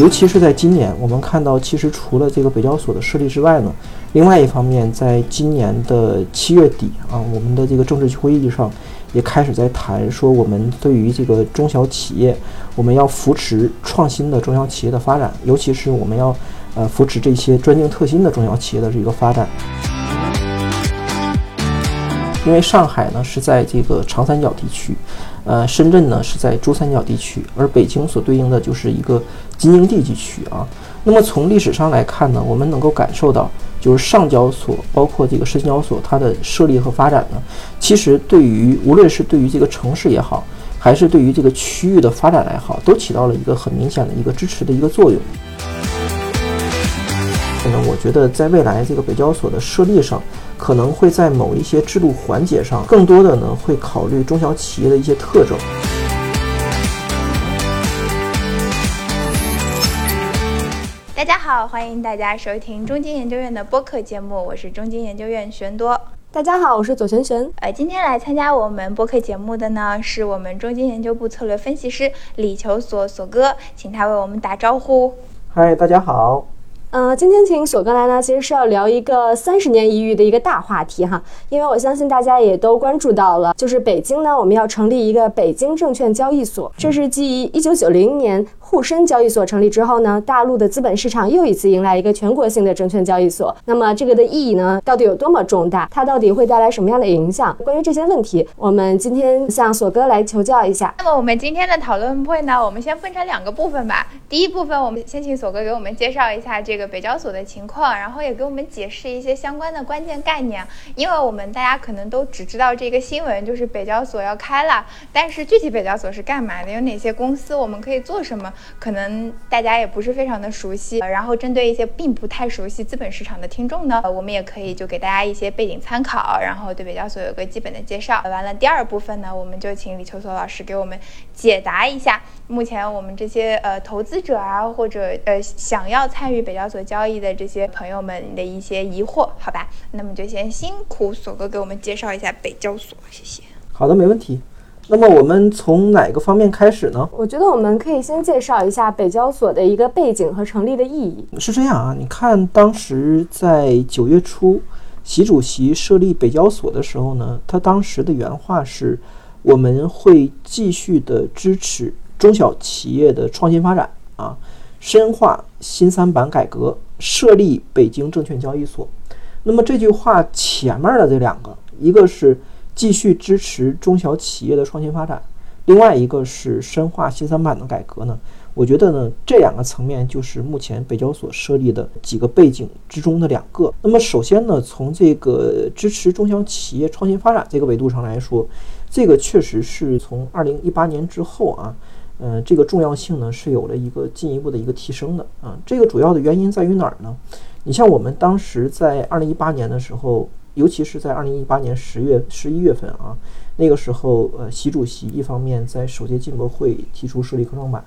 尤其是在今年，我们看到，其实除了这个北交所的设立之外呢，另外一方面，在今年的七月底啊，我们的这个政治局会议上也开始在谈说，我们对于这个中小企业，我们要扶持创新的中小企业的发展，尤其是我们要呃扶持这些专精特新的中小企业的这个发展。因为上海呢是在这个长三角地区，呃，深圳呢是在珠三角地区，而北京所对应的就是一个京津地地区啊。那么从历史上来看呢，我们能够感受到，就是上交所包括这个深交所它的设立和发展呢，其实对于无论是对于这个城市也好，还是对于这个区域的发展来好，都起到了一个很明显的一个支持的一个作用。可能我觉得在未来这个北交所的设立上，可能会在某一些制度环节上，更多的呢会考虑中小企业的一些特征。大家好，欢迎大家收听中金研究院的播客节目，我是中金研究院玄多。大家好，我是左璇璇。呃，今天来参加我们播客节目的呢，是我们中金研究部策略分析师李求索索哥，请他为我们打招呼。嗨，大家好。嗯，今天请索哥来呢，其实是要聊一个三十年一遇的一个大话题哈，因为我相信大家也都关注到了，就是北京呢，我们要成立一个北京证券交易所，这是继一九九零年沪深交易所成立之后呢，大陆的资本市场又一次迎来一个全国性的证券交易所。那么这个的意义呢，到底有多么重大？它到底会带来什么样的影响？关于这些问题，我们今天向索哥来求教一下。那么我们今天的讨论会呢，我们先分成两个部分吧。第一部分，我们先请索哥给我们介绍一下这个。北交所的情况，然后也给我们解释一些相关的关键概念。因为我们大家可能都只知道这个新闻，就是北交所要开了，但是具体北交所是干嘛的，有哪些公司，我们可以做什么，可能大家也不是非常的熟悉。然后针对一些并不太熟悉资本市场的听众呢，我们也可以就给大家一些背景参考，然后对北交所有个基本的介绍。完了，第二部分呢，我们就请李秋索老师给我们解答一下，目前我们这些呃投资者啊，或者呃想要参与北交。所交易的这些朋友们的一些疑惑，好吧，那么就先辛苦索哥给我们介绍一下北交所，谢谢。好的，没问题。那么我们从哪个方面开始呢？我觉得我们可以先介绍一下北交所的一个背景和成立的意义。是这样啊，你看当时在九月初，习主席设立北交所的时候呢，他当时的原话是：我们会继续的支持中小企业的创新发展啊。深化新三板改革，设立北京证券交易所。那么这句话前面的这两个，一个是继续支持中小企业的创新发展，另外一个是深化新三板的改革呢？我觉得呢，这两个层面就是目前北交所设立的几个背景之中的两个。那么首先呢，从这个支持中小企业创新发展这个维度上来说，这个确实是从二零一八年之后啊。嗯，这个重要性呢是有了一个进一步的一个提升的啊。这个主要的原因在于哪儿呢？你像我们当时在二零一八年的时候，尤其是在二零一八年十月、十一月份啊，那个时候，呃，习主席一方面在首届进博会提出设立科创板，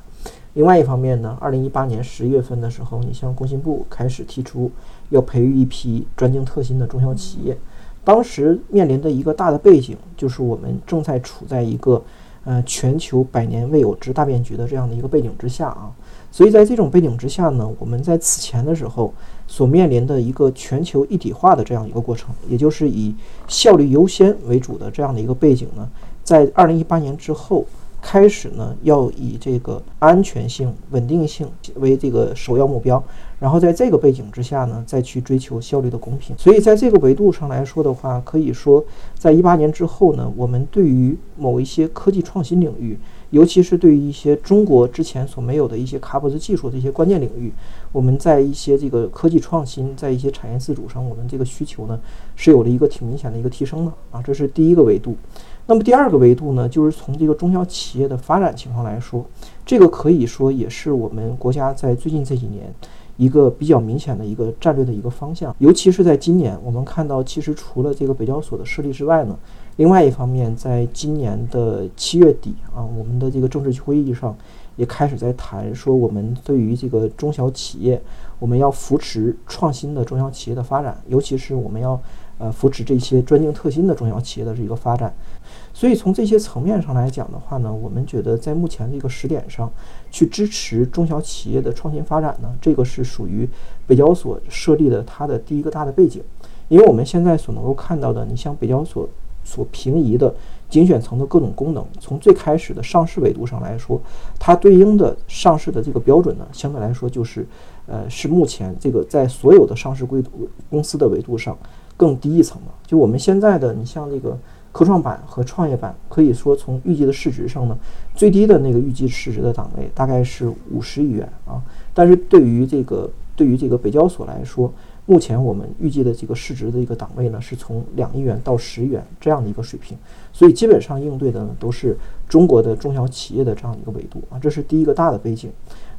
另外一方面呢，二零一八年十月份的时候，你像工信部开始提出要培育一批专精特新的中小企业，当时面临的一个大的背景就是我们正在处在一个。呃，全球百年未有之大变局的这样的一个背景之下啊，所以在这种背景之下呢，我们在此前的时候所面临的一个全球一体化的这样一个过程，也就是以效率优先为主的这样的一个背景呢，在二零一八年之后。开始呢，要以这个安全性、稳定性为这个首要目标，然后在这个背景之下呢，再去追求效率的公平。所以在这个维度上来说的话，可以说，在一八年之后呢，我们对于某一些科技创新领域，尤其是对于一些中国之前所没有的一些卡脖子技术的一些关键领域，我们在一些这个科技创新，在一些产业自主上，我们这个需求呢，是有了一个挺明显的一个提升的啊，这是第一个维度。那么第二个维度呢，就是从这个中小企业的发展情况来说，这个可以说也是我们国家在最近这几年一个比较明显的一个战略的一个方向。尤其是在今年，我们看到，其实除了这个北交所的设立之外呢，另外一方面，在今年的七月底啊，我们的这个政治局会议上也开始在谈说，我们对于这个中小企业，我们要扶持创新的中小企业的发展，尤其是我们要。呃扶持这些专精特新的中小企业的这个发展。所以从这些层面上来讲的话呢，我们觉得在目前这个时点上，去支持中小企业的创新发展呢，这个是属于北交所设立的它的第一个大的背景。因为我们现在所能够看到的，你像北交所所平移的精选层的各种功能，从最开始的上市维度上来说，它对应的上市的这个标准呢，相对来说就是，呃，是目前这个在所有的上市规度公司的维度上更低一层的。就我们现在的，你像那个。科创板和创业板可以说从预计的市值上呢，最低的那个预计市值的档位大概是五十亿元啊。但是对于这个对于这个北交所来说，目前我们预计的这个市值的一个档位呢，是从两亿元到十亿元这样的一个水平。所以基本上应对的呢都是中国的中小企业的这样一个维度啊，这是第一个大的背景。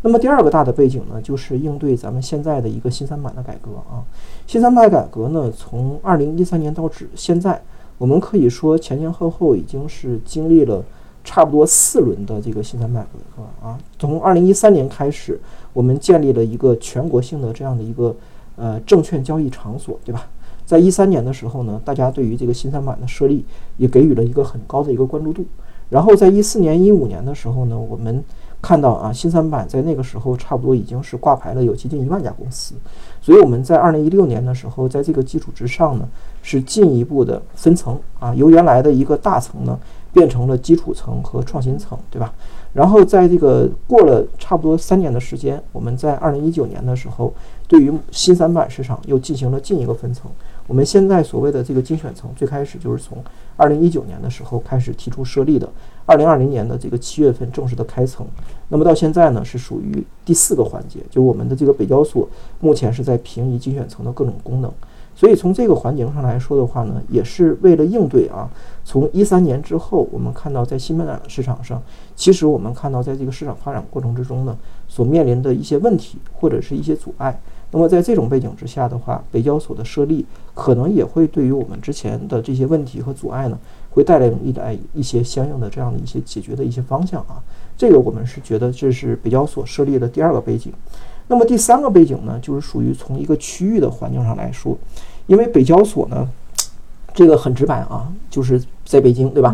那么第二个大的背景呢，就是应对咱们现在的一个新三板的改革啊。新三板改革呢，从二零一三年到至现在。我们可以说前前后后已经是经历了差不多四轮的这个新三板改革啊。从二零一三年开始，我们建立了一个全国性的这样的一个呃证券交易场所，对吧？在一三年的时候呢，大家对于这个新三板的设立也给予了一个很高的一个关注度。然后在一四年、一五年的时候呢，我们看到啊，新三板在那个时候差不多已经是挂牌了有接近一万家公司，所以我们在二零一六年的时候，在这个基础之上呢，是进一步的分层啊，由原来的一个大层呢，变成了基础层和创新层，对吧？然后在这个过了差不多三年的时间，我们在二零一九年的时候，对于新三板市场又进行了进一个分层。我们现在所谓的这个精选层，最开始就是从二零一九年的时候开始提出设立的，二零二零年的这个七月份正式的开层。那么到现在呢，是属于第四个环节，就我们的这个北交所目前是在平移精选层的各种功能。所以从这个环节上来说的话呢，也是为了应对啊，从一三年之后，我们看到在新三板市场上，其实我们看到在这个市场发展过程之中呢，所面临的一些问题或者是一些阻碍。那么在这种背景之下的话，北交所的设立可能也会对于我们之前的这些问题和阻碍呢，会带来一来一些相应的这样的一些解决的一些方向啊。这个我们是觉得这是北交所设立的第二个背景。那么第三个背景呢，就是属于从一个区域的环境上来说，因为北交所呢，这个很直白啊，就是在北京，对吧？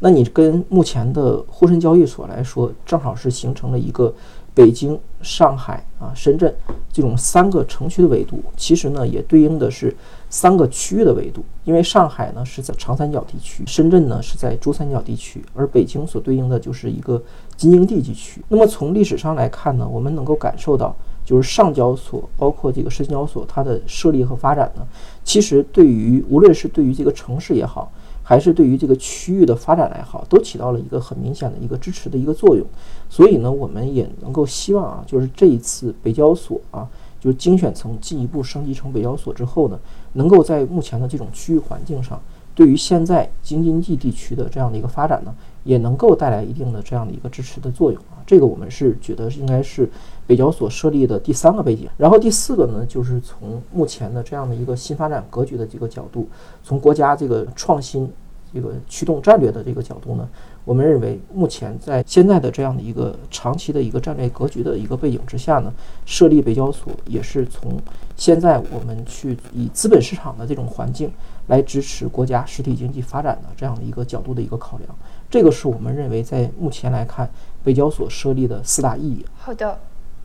那你跟目前的沪深交易所来说，正好是形成了一个。北京、上海啊、深圳这种三个城区的维度，其实呢也对应的是三个区域的维度。因为上海呢是在长三角地区，深圳呢是在珠三角地区，而北京所对应的就是一个京津冀地区。那么从历史上来看呢，我们能够感受到，就是上交所包括这个深交所它的设立和发展呢，其实对于无论是对于这个城市也好。还是对于这个区域的发展来好，都起到了一个很明显的一个支持的一个作用。所以呢，我们也能够希望啊，就是这一次北交所啊，就是精选层进一步升级成北交所之后呢，能够在目前的这种区域环境上，对于现在京津冀地区的这样的一个发展呢，也能够带来一定的这样的一个支持的作用啊。这个我们是觉得应该是北交所设立的第三个背景。然后第四个呢，就是从目前的这样的一个新发展格局的这个角度，从国家这个创新。这个驱动战略的这个角度呢，我们认为目前在现在的这样的一个长期的一个战略格局的一个背景之下呢，设立北交所也是从现在我们去以资本市场的这种环境来支持国家实体经济发展的这样的一个角度的一个考量，这个是我们认为在目前来看北交所设立的四大意义。好的。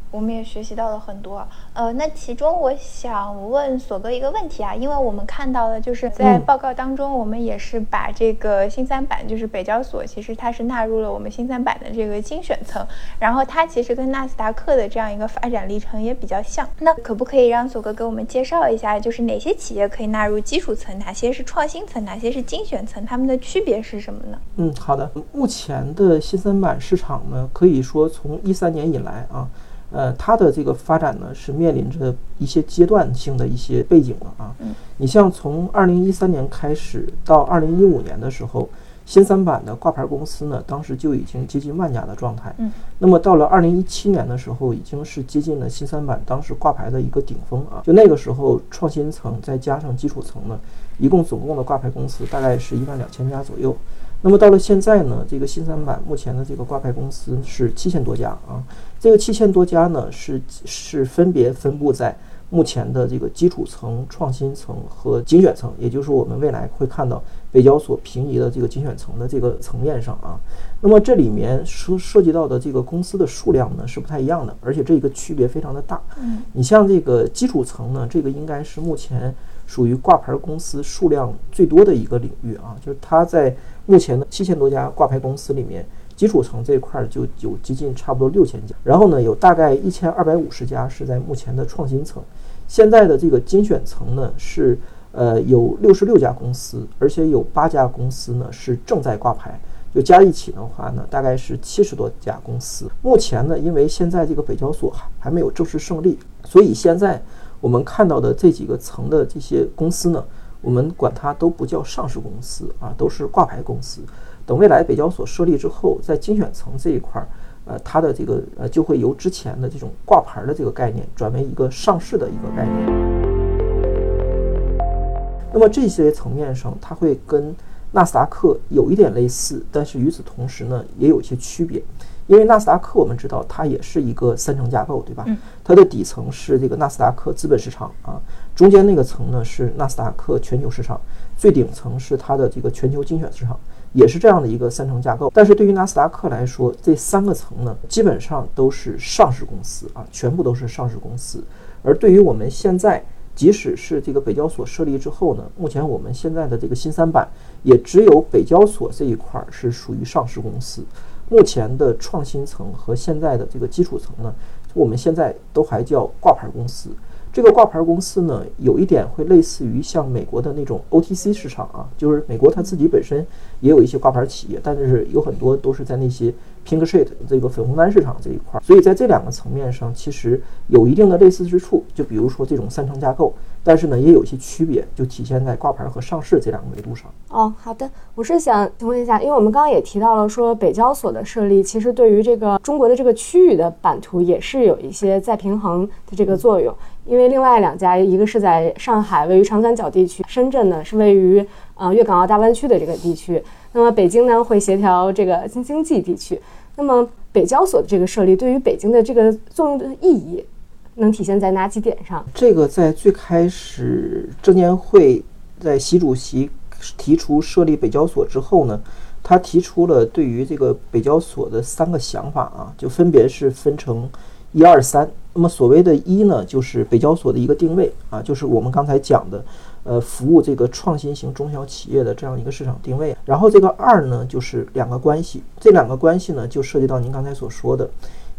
我们也学习到了很多，呃，那其中我想问索哥一个问题啊，因为我们看到了，就是在报告当中，我们也是把这个新三板，就是北交所，其实它是纳入了我们新三板的这个精选层，然后它其实跟纳斯达克的这样一个发展历程也比较像。那可不可以让索哥给我们介绍一下，就是哪些企业可以纳入基础层，哪些是创新层，哪些是精选层，它们的区别是什么呢？嗯，好的，目前的新三板市场呢，可以说从一三年以来啊。呃，它的这个发展呢，是面临着一些阶段性的一些背景了啊。嗯，你像从二零一三年开始到二零一五年的时候，新三板的挂牌公司呢，当时就已经接近万家的状态。嗯，那么到了二零一七年的时候，已经是接近了新三板当时挂牌的一个顶峰啊。就那个时候，创新层再加上基础层呢，一共总共的挂牌公司大概是一万两千家左右。那么到了现在呢，这个新三板目前的这个挂牌公司是七千多家啊。这个七千多家呢，是是分别分布在目前的这个基础层、创新层和精选层，也就是我们未来会看到北交所平移的这个精选层的这个层面上啊。那么这里面涉涉及到的这个公司的数量呢是不太一样的，而且这个区别非常的大。嗯，你像这个基础层呢，这个应该是目前属于挂牌公司数量最多的一个领域啊，就是它在目前的七千多家挂牌公司里面。基础层这一块就有接近差不多六千家，然后呢，有大概一千二百五十家是在目前的创新层，现在的这个精选层呢是呃有六十六家公司，而且有八家公司呢是正在挂牌，就加一起的话呢，大概是七十多家公司。目前呢，因为现在这个北交所还还没有正式胜利，所以现在我们看到的这几个层的这些公司呢，我们管它都不叫上市公司啊，都是挂牌公司。等未来北交所设立之后，在精选层这一块儿，呃，它的这个呃就会由之前的这种挂牌的这个概念，转为一个上市的一个概念。那么这些层面上，它会跟纳斯达克有一点类似，但是与此同时呢，也有一些区别。因为纳斯达克我们知道它也是一个三层架构，对吧？它的底层是这个纳斯达克资本市场啊，中间那个层呢是纳斯达克全球市场，最顶层是它的这个全球精选市场。也是这样的一个三层架构，但是对于纳斯达克来说，这三个层呢，基本上都是上市公司啊，全部都是上市公司。而对于我们现在，即使是这个北交所设立之后呢，目前我们现在的这个新三板，也只有北交所这一块是属于上市公司。目前的创新层和现在的这个基础层呢，我们现在都还叫挂牌公司。这个挂牌公司呢，有一点会类似于像美国的那种 OTC 市场啊，就是美国它自己本身也有一些挂牌企业，但是有很多都是在那些 Pink Sheet 这个粉红单市场这一块，所以在这两个层面上其实有一定的类似之处。就比如说这种三层架构，但是呢也有一些区别，就体现在挂牌和上市这两个维度上。哦，好的，我是想请问一下，因为我们刚刚也提到了说北交所的设立，其实对于这个中国的这个区域的版图也是有一些再平衡的这个作用。因为另外两家，一个是在上海，位于长三角地区；深圳呢是位于呃粤港澳大湾区的这个地区。那么北京呢会协调这个京津冀地区。那么北交所的这个设立，对于北京的这个作用的意义，能体现在哪几点上？这个在最开始证监会在习主席提出设立北交所之后呢，他提出了对于这个北交所的三个想法啊，就分别是分成一二三。那么所谓的一呢，就是北交所的一个定位啊，就是我们刚才讲的，呃，服务这个创新型中小企业的这样一个市场定位。然后这个二呢，就是两个关系，这两个关系呢，就涉及到您刚才所说的，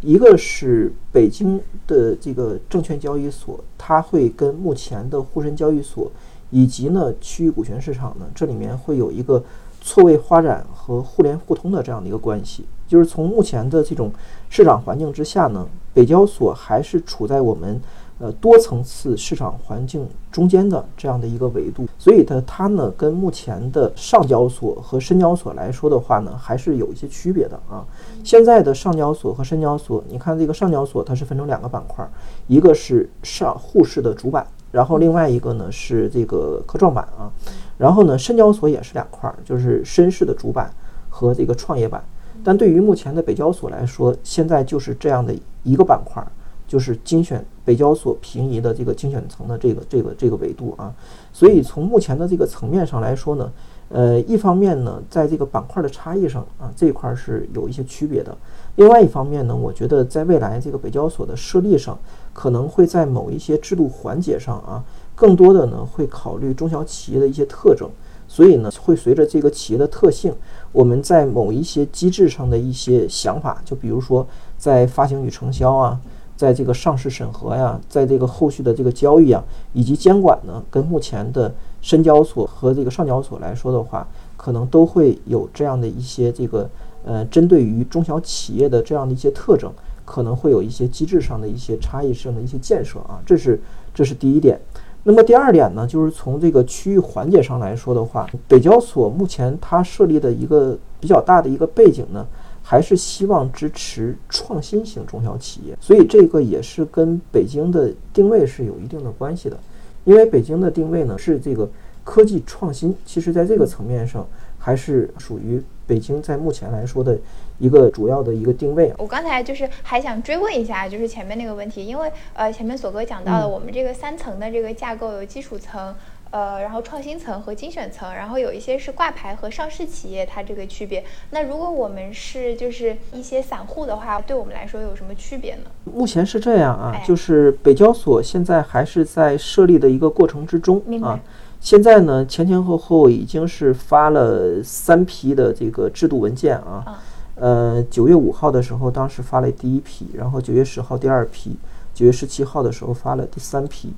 一个是北京的这个证券交易所，它会跟目前的沪深交易所以及呢区域股权市场呢，这里面会有一个错位发展和互联互通的这样的一个关系。就是从目前的这种市场环境之下呢，北交所还是处在我们呃多层次市场环境中间的这样的一个维度，所以它，它呢跟目前的上交所和深交所来说的话呢，还是有一些区别的啊。现在的上交所和深交所，你看这个上交所它是分成两个板块，一个是上沪市的主板，然后另外一个呢是这个科创板啊，然后呢深交所也是两块，就是深市的主板和这个创业板。但对于目前的北交所来说，现在就是这样的一个板块，就是精选北交所平移的这个精选层的这个这个这个维度啊。所以从目前的这个层面上来说呢，呃，一方面呢，在这个板块的差异上啊，这一块是有一些区别的；另外一方面呢，我觉得在未来这个北交所的设立上，可能会在某一些制度环节上啊，更多的呢会考虑中小企业的一些特征。所以呢，会随着这个企业的特性，我们在某一些机制上的一些想法，就比如说在发行与承销啊，在这个上市审核呀，在这个后续的这个交易啊，以及监管呢，跟目前的深交所和这个上交所来说的话，可能都会有这样的一些这个呃，针对于中小企业的这样的一些特征，可能会有一些机制上的一些差异性的一些建设啊，这是这是第一点。那么第二点呢，就是从这个区域环节上来说的话，北交所目前它设立的一个比较大的一个背景呢，还是希望支持创新型中小企业，所以这个也是跟北京的定位是有一定的关系的，因为北京的定位呢是这个科技创新，其实在这个层面上。还是属于北京在目前来说的一个主要的一个定位。我刚才就是还想追问一下，就是前面那个问题，因为呃前面索哥讲到了我们这个三层的这个架构有基础层。呃，然后创新层和精选层，然后有一些是挂牌和上市企业，它这个区别。那如果我们是就是一些散户的话，对我们来说有什么区别呢？目前是这样啊，就是北交所现在还是在设立的一个过程之中啊。现在呢，前前后后已经是发了三批的这个制度文件啊。呃，九月五号的时候，当时发了第一批，然后九月十号第二批，九月十七号的时候发了第三批。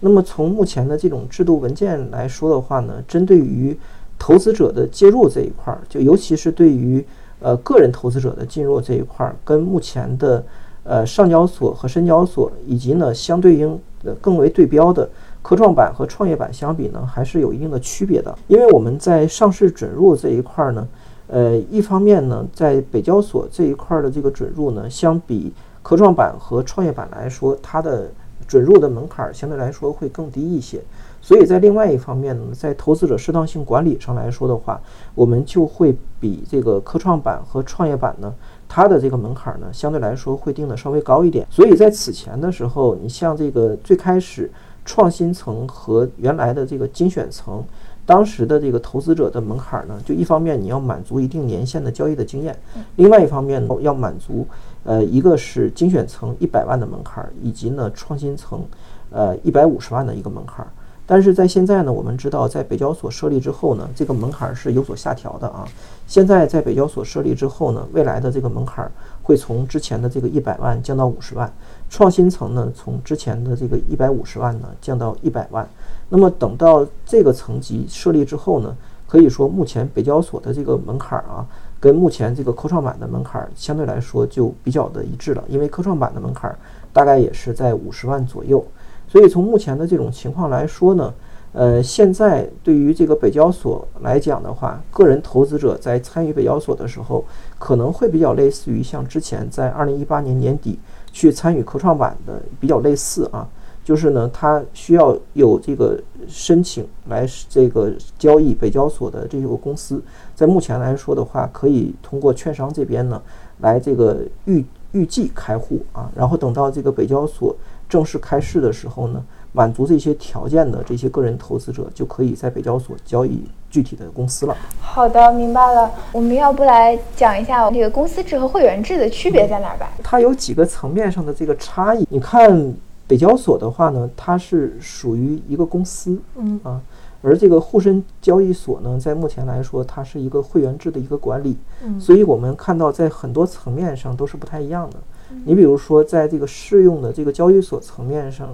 那么从目前的这种制度文件来说的话呢，针对于投资者的介入这一块儿，就尤其是对于呃个人投资者的进入这一块儿，跟目前的呃上交所和深交所以及呢相对应的更为对标的科创板和创业板相比呢，还是有一定的区别的。因为我们在上市准入这一块儿呢，呃一方面呢，在北交所这一块儿的这个准入呢，相比科创板和创业板来说，它的准入的门槛相对来说会更低一些，所以在另外一方面呢，在投资者适当性管理上来说的话，我们就会比这个科创板和创业板呢，它的这个门槛呢，相对来说会定的稍微高一点。所以在此前的时候，你像这个最开始创新层和原来的这个精选层，当时的这个投资者的门槛呢，就一方面你要满足一定年限的交易的经验，另外一方面呢要满足。呃，一个是精选层一百万的门槛，以及呢创新层，呃一百五十万的一个门槛。但是在现在呢，我们知道在北交所设立之后呢，这个门槛是有所下调的啊。现在在北交所设立之后呢，未来的这个门槛会从之前的这个一百万降到五十万，创新层呢从之前的这个一百五十万呢降到一百万。那么等到这个层级设立之后呢，可以说目前北交所的这个门槛儿啊。跟目前这个科创板的门槛儿相对来说就比较的一致了，因为科创板的门槛儿大概也是在五十万左右，所以从目前的这种情况来说呢，呃，现在对于这个北交所来讲的话，个人投资者在参与北交所的时候，可能会比较类似于像之前在二零一八年年底去参与科创板的比较类似啊。就是呢，它需要有这个申请来这个交易北交所的这个公司，在目前来说的话，可以通过券商这边呢来这个预预计开户啊，然后等到这个北交所正式开市的时候呢，满足这些条件的这些个人投资者就可以在北交所交易具体的公司了。好的，明白了。我们要不来讲一下这个公司制和会员制的区别在哪儿吧？它有几个层面上的这个差异，你看。北交所的话呢，它是属于一个公司，嗯啊，而这个沪深交易所呢，在目前来说，它是一个会员制的一个管理，嗯，所以我们看到在很多层面上都是不太一样的。你比如说，在这个适用的这个交易所层面上，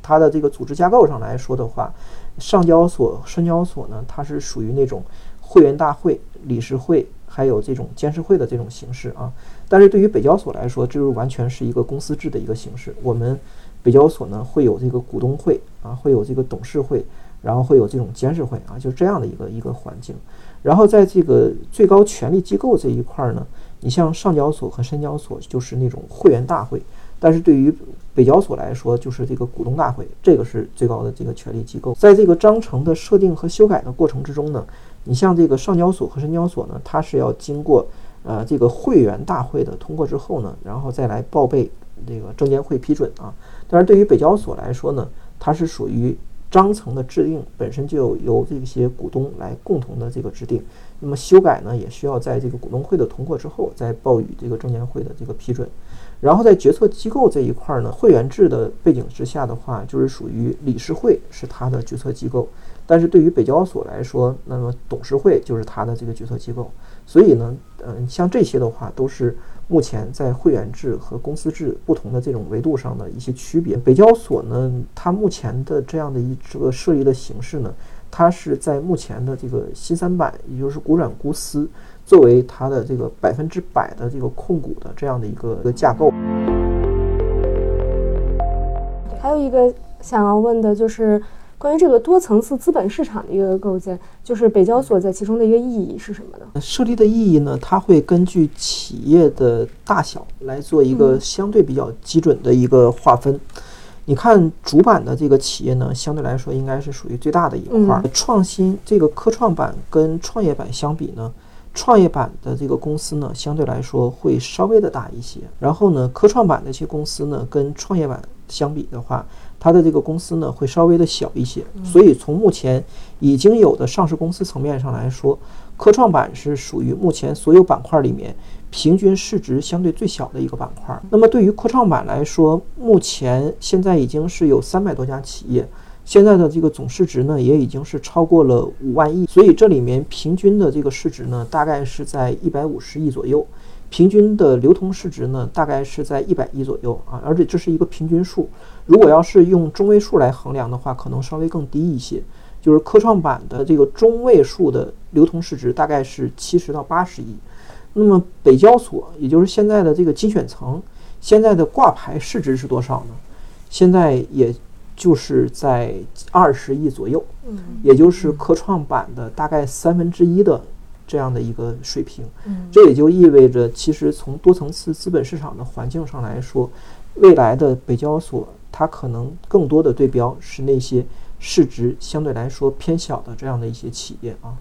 它的这个组织架构上来说的话，上交所、深交所呢，它是属于那种会员大会、理事会还有这种监事会的这种形式啊。但是对于北交所来说，这就完全是一个公司制的一个形式。我们北交所呢会有这个股东会啊，会有这个董事会，然后会有这种监事会啊，就是这样的一个一个环境。然后在这个最高权力机构这一块呢，你像上交所和深交所就是那种会员大会，但是对于北交所来说就是这个股东大会，这个是最高的这个权力机构。在这个章程的设定和修改的过程之中呢，你像这个上交所和深交所呢，它是要经过呃这个会员大会的通过之后呢，然后再来报备这个证监会批准啊。但是对于北交所来说呢，它是属于章程的制定本身就由这些股东来共同的这个制定，那么修改呢也需要在这个股东会的通过之后再报予这个证监会的这个批准。然后在决策机构这一块呢，会员制的背景之下的话，就是属于理事会是它的决策机构，但是对于北交所来说，那么董事会就是它的这个决策机构。所以呢，嗯，像这些的话都是。目前在会员制和公司制不同的这种维度上的一些区别，北交所呢，它目前的这样的一这个设立的形式呢，它是在目前的这个新三板，也就是股转公司作为它的这个百分之百的这个控股的这样的一个一个架构。还有一个想要问的就是。关于这个多层次资本市场的一个构建，就是北交所在其中的一个意义是什么呢？设立的意义呢，它会根据企业的大小来做一个相对比较基准的一个划分。你看主板的这个企业呢，相对来说应该是属于最大的一块儿。创新这个科创板跟创业板相比呢，创业板的这个公司呢，相对来说会稍微的大一些。然后呢，科创板的一些公司呢，跟创业板相比的话，它的这个公司呢会稍微的小一些。所以从目前已经有的上市公司层面上来说，科创板是属于目前所有板块里面。平均市值相对最小的一个板块。那么对于科创板来说，目前现在已经是有三百多家企业，现在的这个总市值呢，也已经是超过了五万亿。所以这里面平均的这个市值呢，大概是在一百五十亿左右，平均的流通市值呢，大概是在一百亿左右啊。而且这是一个平均数，如果要是用中位数来衡量的话，可能稍微更低一些。就是科创板的这个中位数的流通市值大概是七十到八十亿。那么北交所，也就是现在的这个精选层，现在的挂牌市值是多少呢？现在也就是在二十亿左右，嗯，也就是科创板的大概三分之一的这样的一个水平。嗯，这也就意味着，其实从多层次资本市场的环境上来说，未来的北交所它可能更多的对标是那些市值相对来说偏小的这样的一些企业啊。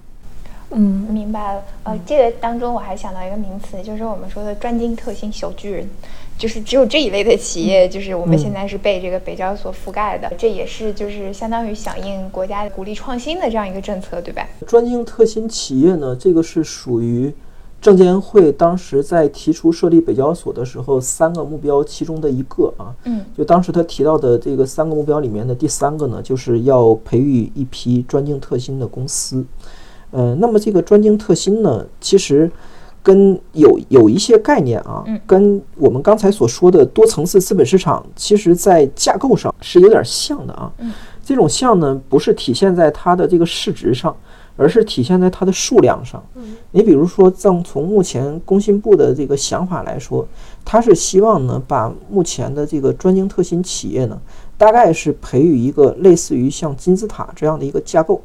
嗯，明白了。呃，这个当中我还想到一个名词，就是我们说的专精特新小巨人，就是只有这一类的企业，就是我们现在是被这个北交所覆盖的。这也是就是相当于响应国家鼓励创新的这样一个政策，对吧？专精特新企业呢，这个是属于证监会当时在提出设立北交所的时候三个目标其中的一个啊。嗯。就当时他提到的这个三个目标里面的第三个呢，就是要培育一批专精特新的公司。呃，那么这个专精特新呢，其实跟有有一些概念啊，跟我们刚才所说的多层次资本市场，其实在架构上是有点像的啊。这种像呢，不是体现在它的这个市值上，而是体现在它的数量上。你比如说，从从目前工信部的这个想法来说，它是希望呢，把目前的这个专精特新企业呢，大概是培育一个类似于像金字塔这样的一个架构。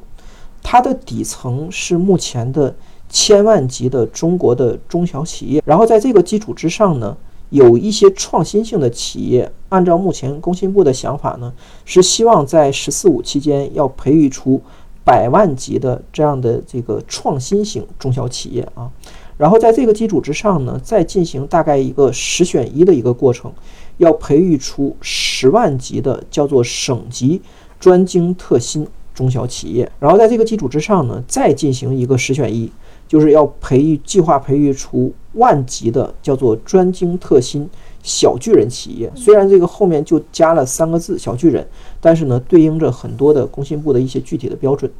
它的底层是目前的千万级的中国的中小企业，然后在这个基础之上呢，有一些创新性的企业。按照目前工信部的想法呢，是希望在“十四五”期间要培育出百万级的这样的这个创新型中小企业啊。然后在这个基础之上呢，再进行大概一个十选一的一个过程，要培育出十万级的叫做省级专精特新。中小企业，然后在这个基础之上呢，再进行一个十选一，就是要培育计划培育出万级的叫做专精特新小巨人企业。虽然这个后面就加了三个字“小巨人”，但是呢，对应着很多的工信部的一些具体的标准。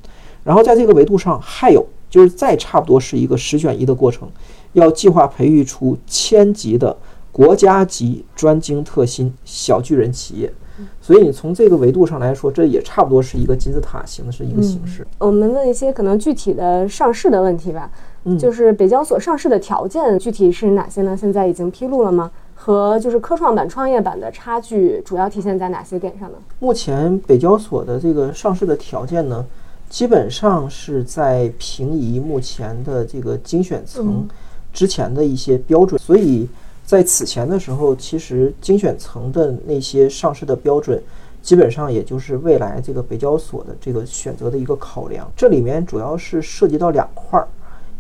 然后在这个维度上，还有就是再差不多是一个十选一的过程，要计划培育出千级的国家级专精特新小巨人企业。所以你从这个维度上来说，这也差不多是一个金字塔形的是一个形式。我们问一些可能具体的上市的问题吧，嗯就是北交所上市的条件具体是哪些呢？现在已经披露了吗？和就是科创板、创业板的差距主要体现在哪些点上呢？目前北交所的这个上市的条件呢，基本上是在平移目前的这个精选层之前的一些标准，所以。在此前的时候，其实精选层的那些上市的标准，基本上也就是未来这个北交所的这个选择的一个考量。这里面主要是涉及到两块儿，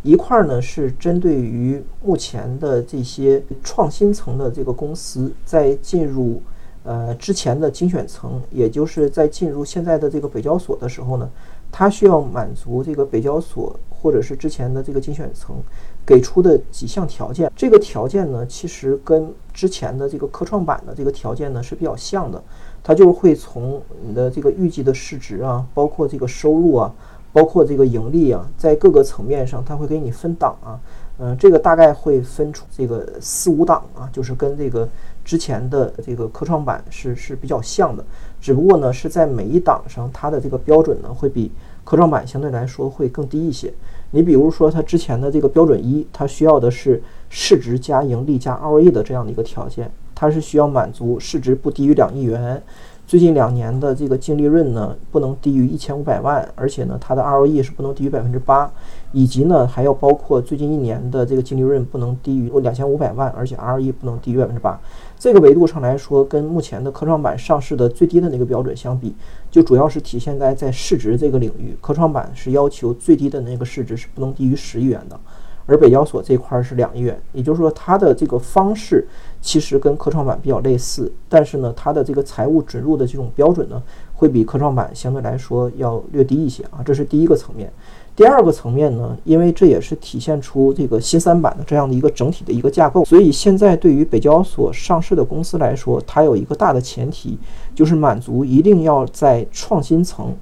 一块儿呢是针对于目前的这些创新层的这个公司，在进入呃之前的精选层，也就是在进入现在的这个北交所的时候呢，它需要满足这个北交所或者是之前的这个精选层。给出的几项条件，这个条件呢，其实跟之前的这个科创板的这个条件呢是比较像的，它就是会从你的这个预计的市值啊，包括这个收入啊，包括这个盈利啊，在各个层面上，它会给你分档啊，嗯，这个大概会分出这个四五档啊，就是跟这个之前的这个科创板是是比较像的，只不过呢是在每一档上它的这个标准呢会比科创板相对来说会更低一些。你比如说，它之前的这个标准一，它需要的是市值加盈利加 ROE 的这样的一个条件，它是需要满足市值不低于两亿元，最近两年的这个净利润呢，不能低于一千五百万，而且呢，它的 ROE 是不能低于百分之八，以及呢，还要包括最近一年的这个净利润不能低于两千五百万，而且 ROE 不能低于百分之八。这个维度上来说，跟目前的科创板上市的最低的那个标准相比，就主要是体现在在市值这个领域，科创板是要求最低的那个市值是不能低于十亿元的。而北交所这块是两亿元，也就是说它的这个方式其实跟科创板比较类似，但是呢，它的这个财务准入的这种标准呢，会比科创板相对来说要略低一些啊，这是第一个层面。第二个层面呢，因为这也是体现出这个新三板的这样的一个整体的一个架构，所以现在对于北交所上市的公司来说，它有一个大的前提，就是满足一定要在创新层。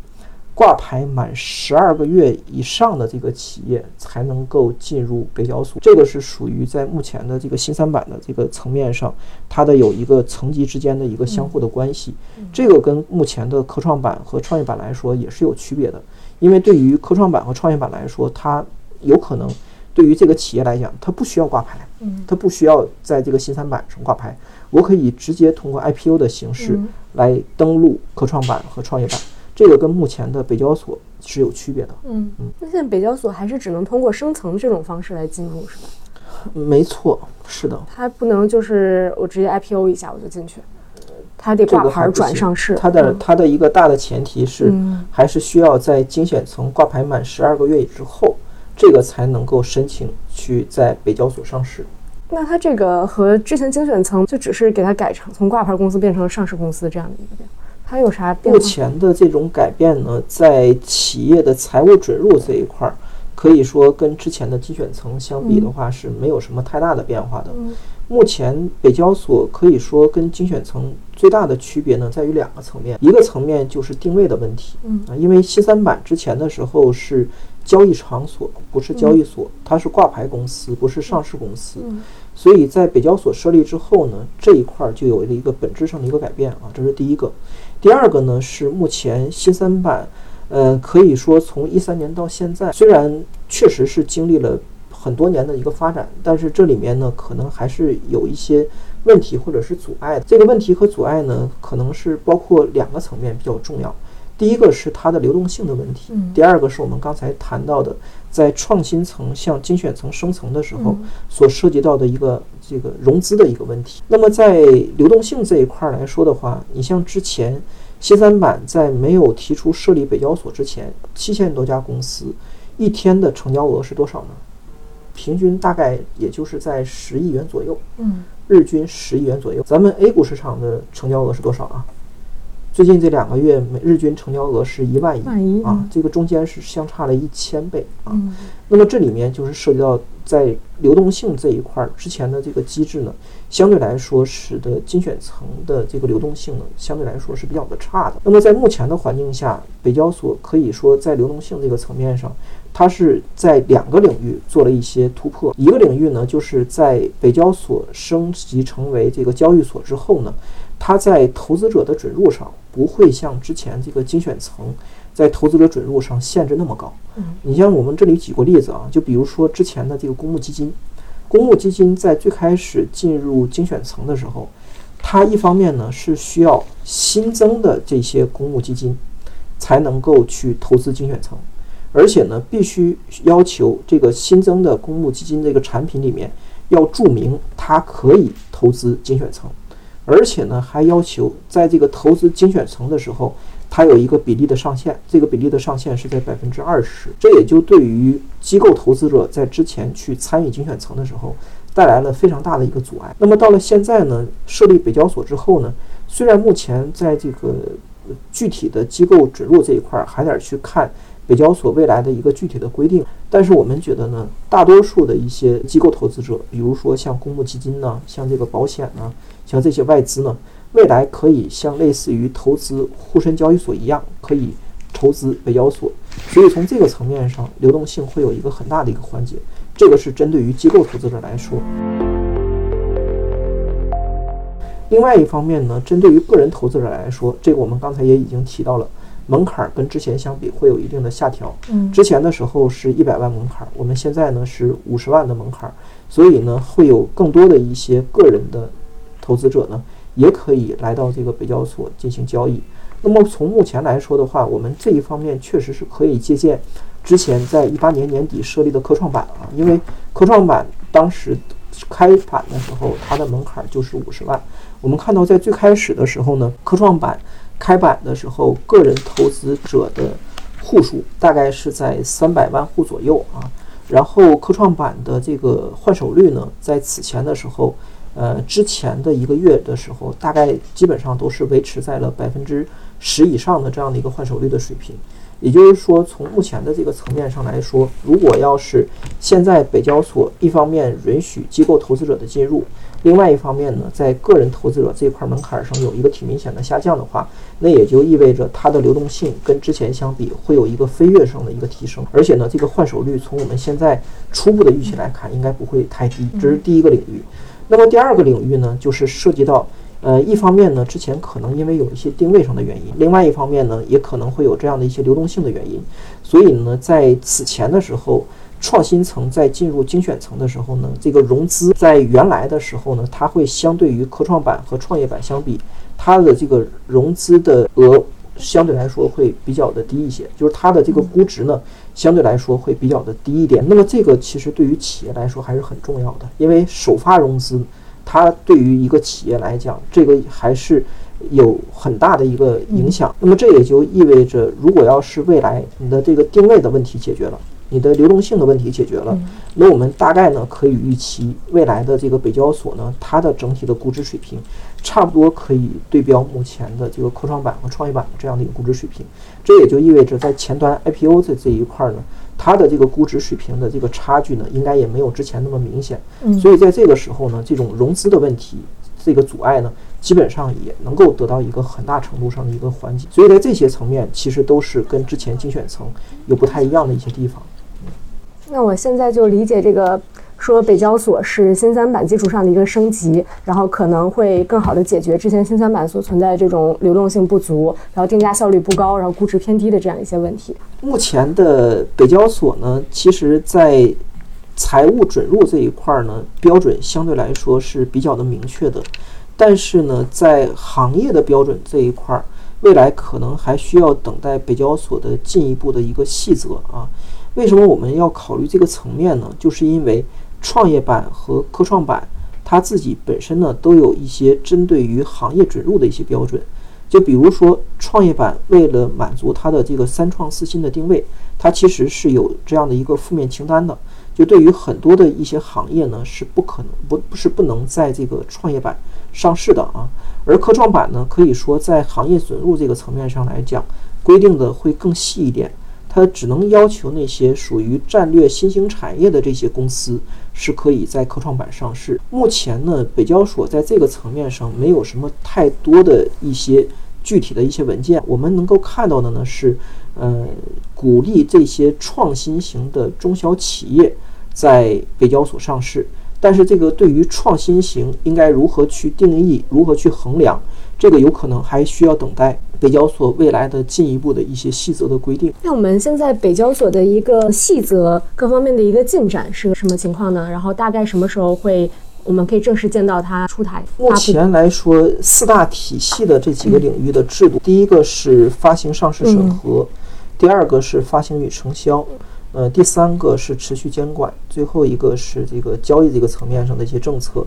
挂牌满十二个月以上的这个企业才能够进入北交所，这个是属于在目前的这个新三板的这个层面上，它的有一个层级之间的一个相互的关系。这个跟目前的科创板和创业板来说也是有区别的，因为对于科创板和创业板来说，它有可能对于这个企业来讲，它不需要挂牌，它不需要在这个新三板上挂牌，我可以直接通过 IPO 的形式来登录科创板和创业板。这个跟目前的北交所是有区别的。嗯嗯，那现在北交所还是只能通过升层这种方式来进入，是吧？没错，是的。它不能就是我直接 IPO 一下我就进去，它得挂牌转上市。它的它的一个大的前提是，还是需要在精选层挂牌满十二个月之后，这个才能够申请去在北交所上市。那它这个和之前精选层就只是给它改成从挂牌公司变成上市公司这样的一个变化。它有啥？目前的这种改变呢，在企业的财务准入这一块儿，可以说跟之前的精选层相比的话，是没有什么太大的变化的。目前北交所可以说跟精选层最大的区别呢，在于两个层面，一个层面就是定位的问题。啊，因为新三板之前的时候是交易场所，不是交易所，它是挂牌公司，不是上市公司。所以在北交所设立之后呢，这一块儿就有了一个本质上的一个改变啊，这是第一个。第二个呢是目前新三板，呃，可以说从一三年到现在，虽然确实是经历了很多年的一个发展，但是这里面呢可能还是有一些问题或者是阻碍的。这个问题和阻碍呢，可能是包括两个层面比较重要。第一个是它的流动性的问题，第二个是我们刚才谈到的，在创新层向精选层升层的时候所涉及到的一个这个融资的一个问题。那么在流动性这一块来说的话，你像之前新三板在没有提出设立北交所之前，七千多家公司一天的成交额是多少呢？平均大概也就是在十亿元左右，嗯，日均十亿元左右。咱们 A 股市场的成交额是多少啊？最近这两个月，每日均成交额是一万亿啊，这个中间是相差了一千倍啊。那么这里面就是涉及到在流动性这一块儿，之前的这个机制呢，相对来说使得精选层的这个流动性呢，相对来说是比较的差的。那么在目前的环境下，北交所可以说在流动性这个层面上，它是在两个领域做了一些突破。一个领域呢，就是在北交所升级成为这个交易所之后呢。它在投资者的准入上不会像之前这个精选层在投资者准入上限制那么高。嗯，你像我们这里举过例子啊，就比如说之前的这个公募基金，公募基金在最开始进入精选层的时候，它一方面呢是需要新增的这些公募基金才能够去投资精选层，而且呢必须要求这个新增的公募基金这个产品里面要注明它可以投资精选层。而且呢，还要求在这个投资精选层的时候，它有一个比例的上限，这个比例的上限是在百分之二十。这也就对于机构投资者在之前去参与精选层的时候，带来了非常大的一个阻碍。那么到了现在呢，设立北交所之后呢，虽然目前在这个具体的机构准入这一块儿还得去看。北交所未来的一个具体的规定，但是我们觉得呢，大多数的一些机构投资者，比如说像公募基金呢，像这个保险呢，像这些外资呢，未来可以像类似于投资沪深交易所一样，可以投资北交所。所以从这个层面上，流动性会有一个很大的一个缓解。这个是针对于机构投资者来说。另外一方面呢，针对于个人投资者来说，这个我们刚才也已经提到了。门槛跟之前相比会有一定的下调。嗯，之前的时候是一百万门槛，我们现在呢是五十万的门槛，所以呢会有更多的一些个人的投资者呢也可以来到这个北交所进行交易。那么从目前来说的话，我们这一方面确实是可以借鉴之前在一八年年底设立的科创板啊，因为科创板当时开板的时候，它的门槛就是五十万。我们看到在最开始的时候呢，科创板开板的时候，个人投资者的户数大概是在三百万户左右啊。然后科创板的这个换手率呢，在此前的时候，呃，之前的一个月的时候，大概基本上都是维持在了百分之。十以上的这样的一个换手率的水平，也就是说，从目前的这个层面上来说，如果要是现在北交所一方面允许机构投资者的进入，另外一方面呢，在个人投资者这块门槛上有一个挺明显的下降的话，那也就意味着它的流动性跟之前相比会有一个飞跃上的一个提升，而且呢，这个换手率从我们现在初步的预期来看，应该不会太低。这是第一个领域。那么第二个领域呢，就是涉及到。呃，一方面呢，之前可能因为有一些定位上的原因；另外一方面呢，也可能会有这样的一些流动性的原因。所以呢，在此前的时候，创新层在进入精选层的时候呢，这个融资在原来的时候呢，它会相对于科创板和创业板相比，它的这个融资的额相对来说会比较的低一些，就是它的这个估值呢，相对来说会比较的低一点。那么这个其实对于企业来说还是很重要的，因为首发融资。它对于一个企业来讲，这个还是有很大的一个影响。那么这也就意味着，如果要是未来你的这个定位的问题解决了，你的流动性的问题解决了，那我们大概呢可以预期未来的这个北交所呢，它的整体的估值水平，差不多可以对标目前的这个科创板和创业板的这样的一个估值水平。这也就意味着，在前端 IPO 的这一块呢。它的这个估值水平的这个差距呢，应该也没有之前那么明显。嗯，所以在这个时候呢，这种融资的问题，这个阻碍呢，基本上也能够得到一个很大程度上的一个缓解。所以在这些层面，其实都是跟之前精选层有不太一样的一些地方。那我现在就理解这个。说北交所是新三板基础上的一个升级，然后可能会更好的解决之前新三板所存在的这种流动性不足，然后定价效率不高，然后估值偏低的这样一些问题。目前的北交所呢，其实在财务准入这一块呢，标准相对来说是比较的明确的，但是呢，在行业的标准这一块，未来可能还需要等待北交所的进一步的一个细则啊。为什么我们要考虑这个层面呢？就是因为。创业板和科创板，它自己本身呢都有一些针对于行业准入的一些标准。就比如说，创业板为了满足它的这个三创四新的定位，它其实是有这样的一个负面清单的。就对于很多的一些行业呢，是不可能不不是不能在这个创业板上市的啊。而科创板呢，可以说在行业准入这个层面上来讲，规定的会更细一点。它只能要求那些属于战略新兴产业的这些公司是可以在科创板上市。目前呢，北交所在这个层面上没有什么太多的一些具体的一些文件。我们能够看到的呢是，呃，鼓励这些创新型的中小企业在北交所上市。但是这个对于创新型应该如何去定义、如何去衡量，这个有可能还需要等待。北交所未来的进一步的一些细则的规定。那我们现在北交所的一个细则各方面的一个进展是个什么情况呢？然后大概什么时候会我们可以正式见到它出台？目前来说，四大体系的这几个领域的制度，第一个是发行上市审核，第二个是发行与承销。呃，第三个是持续监管，最后一个是这个交易这个层面上的一些政策。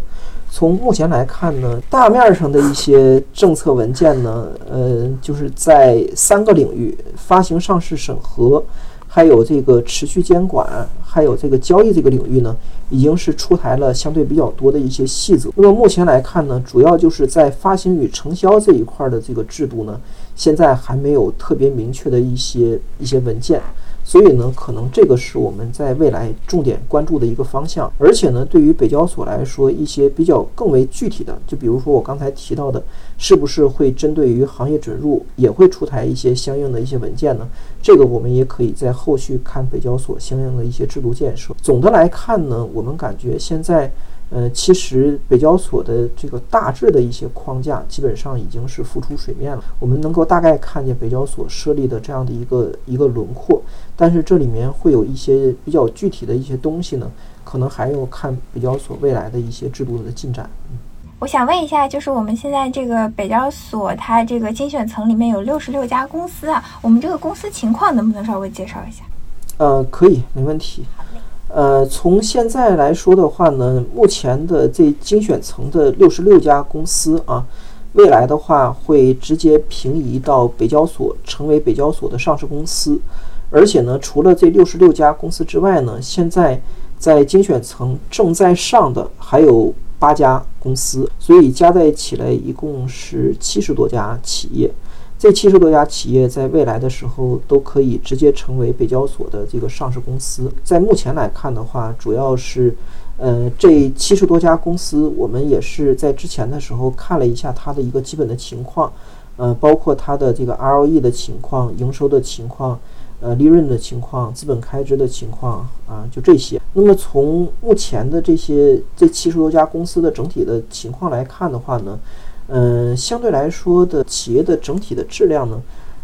从目前来看呢，大面上的一些政策文件呢，呃，就是在三个领域：发行上市审核，还有这个持续监管，还有这个交易这个领域呢，已经是出台了相对比较多的一些细则。那么目前来看呢，主要就是在发行与承销这一块的这个制度呢，现在还没有特别明确的一些一些文件。所以呢，可能这个是我们在未来重点关注的一个方向。而且呢，对于北交所来说，一些比较更为具体的，就比如说我刚才提到的，是不是会针对于行业准入也会出台一些相应的一些文件呢？这个我们也可以在后续看北交所相应的一些制度建设。总的来看呢，我们感觉现在。呃，其实北交所的这个大致的一些框架基本上已经是浮出水面了，我们能够大概看见北交所设立的这样的一个一个轮廓，但是这里面会有一些比较具体的一些东西呢，可能还要看北交所未来的一些制度的进展。我想问一下，就是我们现在这个北交所，它这个精选层里面有六十六家公司啊，我们这个公司情况能不能稍微介绍一下？呃，可以，没问题。呃，从现在来说的话呢，目前的这精选层的六十六家公司啊，未来的话会直接平移到北交所，成为北交所的上市公司。而且呢，除了这六十六家公司之外呢，现在在精选层正在上的还有。八家公司，所以加在一起来一共是七十多家企业。这七十多家企业在未来的时候都可以直接成为北交所的这个上市公司。在目前来看的话，主要是，呃，这七十多家公司，我们也是在之前的时候看了一下它的一个基本的情况，呃，包括它的这个 ROE 的情况、营收的情况。呃，利润的情况、资本开支的情况啊，就这些。那么从目前的这些这七十多家公司的整体的情况来看的话呢，嗯，相对来说的企业的整体的质量呢，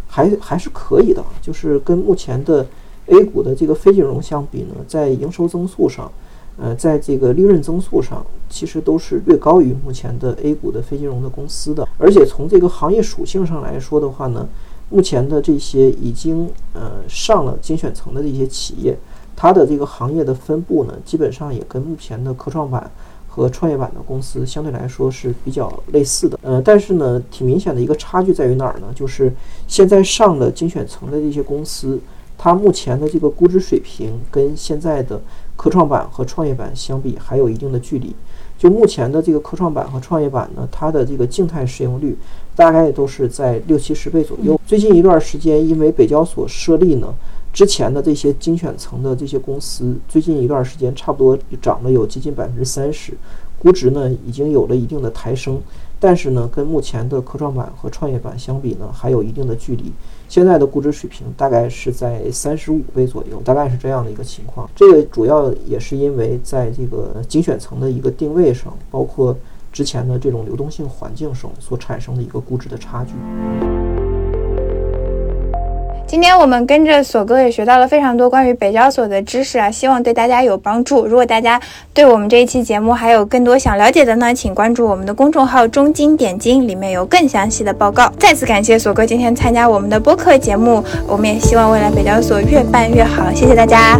还还是可以的。就是跟目前的 A 股的这个非金融相比呢，在营收增速上，呃，在这个利润增速上，其实都是略高于目前的 A 股的非金融的公司的。而且从这个行业属性上来说的话呢。目前的这些已经呃上了精选层的这些企业，它的这个行业的分布呢，基本上也跟目前的科创板和创业板的公司相对来说是比较类似的。呃，但是呢，挺明显的一个差距在于哪儿呢？就是现在上的精选层的这些公司，它目前的这个估值水平跟现在的科创板和创业板相比还有一定的距离。就目前的这个科创板和创业板呢，它的这个静态市盈率。大概都是在六七十倍左右。最近一段时间，因为北交所设立呢，之前的这些精选层的这些公司，最近一段时间差不多涨了有接近百分之三十，估值呢已经有了一定的抬升。但是呢，跟目前的科创板和创业板相比呢，还有一定的距离。现在的估值水平大概是在三十五倍左右，大概是这样的一个情况。这个主要也是因为在这个精选层的一个定位上，包括。之前的这种流动性环境中所产生的一个估值的差距。今天我们跟着索哥也学到了非常多关于北交所的知识啊，希望对大家有帮助。如果大家对我们这一期节目还有更多想了解的呢，请关注我们的公众号“中金点金”，里面有更详细的报告。再次感谢索哥今天参加我们的播客节目，我们也希望未来北交所越办越好。谢谢大家。